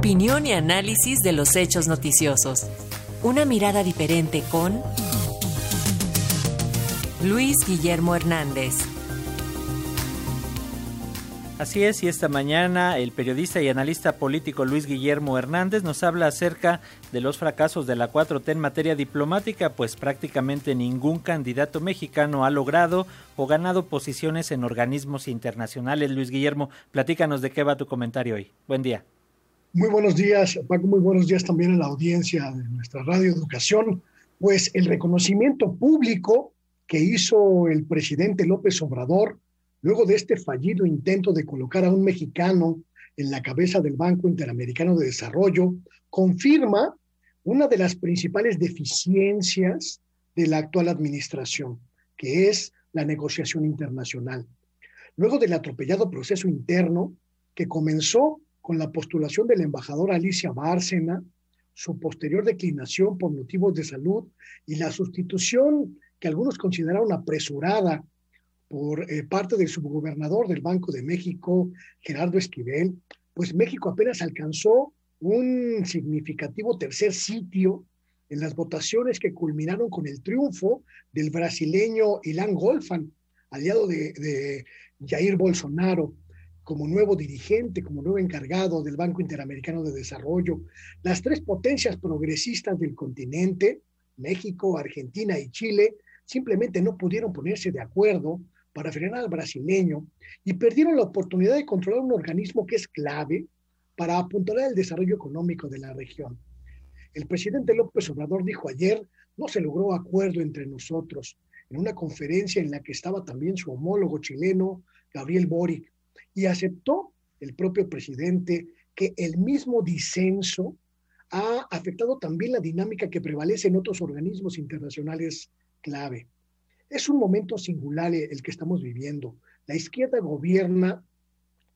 Opinión y análisis de los hechos noticiosos. Una mirada diferente con Luis Guillermo Hernández. Así es, y esta mañana el periodista y analista político Luis Guillermo Hernández nos habla acerca de los fracasos de la 4T en materia diplomática, pues prácticamente ningún candidato mexicano ha logrado o ganado posiciones en organismos internacionales. Luis Guillermo, platícanos de qué va tu comentario hoy. Buen día. Muy buenos días, Paco, muy buenos días también a la audiencia de nuestra Radio Educación. Pues el reconocimiento público que hizo el presidente López Obrador luego de este fallido intento de colocar a un mexicano en la cabeza del Banco Interamericano de Desarrollo, confirma una de las principales deficiencias de la actual administración, que es la negociación internacional. Luego del atropellado proceso interno que comenzó con la postulación de la embajadora Alicia Bárcena, su posterior declinación por motivos de salud y la sustitución que algunos consideraron apresurada por eh, parte del subgobernador del Banco de México, Gerardo Esquivel, pues México apenas alcanzó un significativo tercer sitio en las votaciones que culminaron con el triunfo del brasileño Ilan Golfan, aliado de, de Jair Bolsonaro, como nuevo dirigente, como nuevo encargado del Banco Interamericano de Desarrollo. Las tres potencias progresistas del continente, México, Argentina y Chile, simplemente no pudieron ponerse de acuerdo para frenar al brasileño y perdieron la oportunidad de controlar un organismo que es clave para apuntalar el desarrollo económico de la región. El presidente López Obrador dijo ayer, no se logró acuerdo entre nosotros, en una conferencia en la que estaba también su homólogo chileno, Gabriel Boric, y aceptó el propio presidente que el mismo disenso ha afectado también la dinámica que prevalece en otros organismos internacionales clave. Es un momento singular el que estamos viviendo. La izquierda gobierna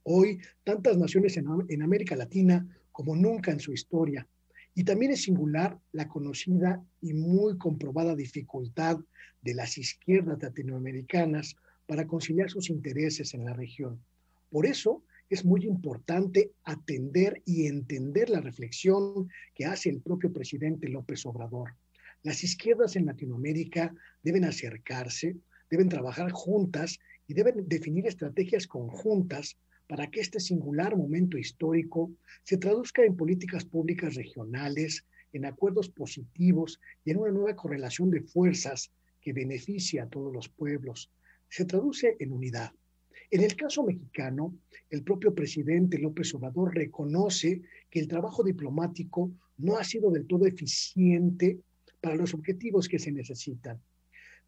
hoy tantas naciones en, América Latina como nunca en su historia. Y también es singular la conocida y muy comprobada dificultad de las izquierdas latinoamericanas para conciliar sus intereses en la región. Por eso es muy importante atender y entender la reflexión que hace el propio presidente López Obrador. Las izquierdas en Latinoamérica deben acercarse, deben trabajar juntas y deben definir estrategias conjuntas para que este singular momento histórico se traduzca en políticas públicas regionales, en acuerdos positivos y en una nueva correlación de fuerzas que beneficie a todos los pueblos. Se traduce en unidad. En el caso mexicano, el propio presidente López Obrador reconoce que el trabajo diplomático no ha sido del todo eficiente para los objetivos que se necesitan.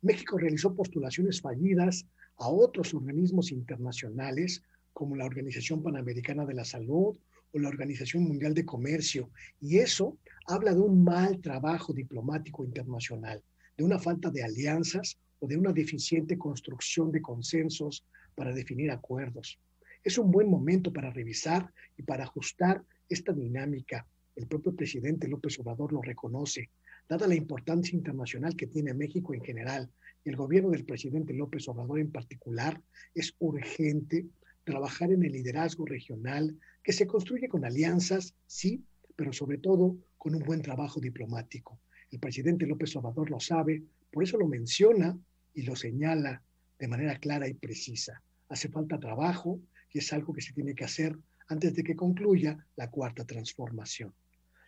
México realizó postulaciones fallidas a otros organismos internacionales como la Organización Panamericana de la Salud o la Organización Mundial de Comercio, y eso habla de un mal trabajo diplomático internacional, de una falta de alianzas o de una deficiente construcción de consensos para definir acuerdos. Es un buen momento para revisar y para ajustar esta dinámica. El propio presidente López Obrador lo reconoce. Dada la importancia internacional que tiene México en general y el gobierno del presidente López Obrador en particular, es urgente trabajar en el liderazgo regional que se construye con alianzas, sí, pero sobre todo con un buen trabajo diplomático. El presidente López Obrador lo sabe, por eso lo menciona y lo señala de manera clara y precisa. Hace falta trabajo y es algo que se tiene que hacer antes de que concluya la cuarta transformación.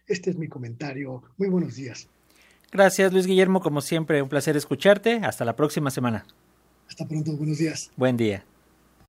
Este es mi comentario. Muy buenos días. Gracias, Luis Guillermo. Como siempre, un placer escucharte. Hasta la próxima semana. Hasta pronto. Buenos días. Buen día.